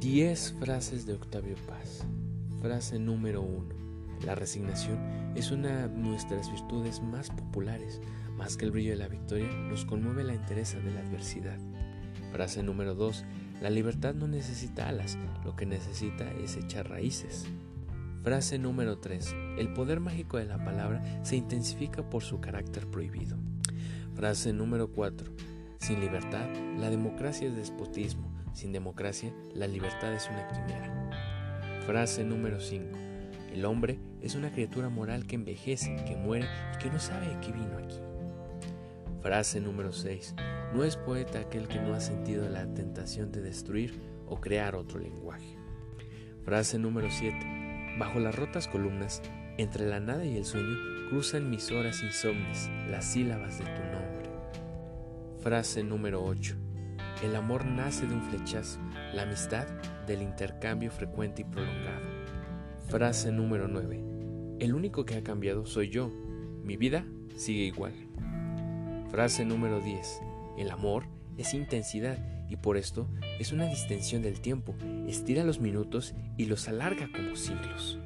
10 frases de Octavio Paz. Frase número 1. La resignación es una de nuestras virtudes más populares. Más que el brillo de la victoria, nos conmueve la entereza de la adversidad. Frase número 2. La libertad no necesita alas, lo que necesita es echar raíces. Frase número 3. El poder mágico de la palabra se intensifica por su carácter prohibido. Frase número 4. Sin libertad, la democracia es despotismo. Sin democracia, la libertad es una quimera. Frase número 5. El hombre es una criatura moral que envejece, que muere y que no sabe de qué vino aquí. Frase número 6. No es poeta aquel que no ha sentido la tentación de destruir o crear otro lenguaje. Frase número 7. Bajo las rotas columnas, entre la nada y el sueño, cruzan mis horas insomnes las sílabas de tu nombre. Frase número 8. El amor nace de un flechazo, la amistad del intercambio frecuente y prolongado. Frase número 9. El único que ha cambiado soy yo. Mi vida sigue igual. Frase número 10. El amor es intensidad y por esto es una distensión del tiempo. Estira los minutos y los alarga como siglos.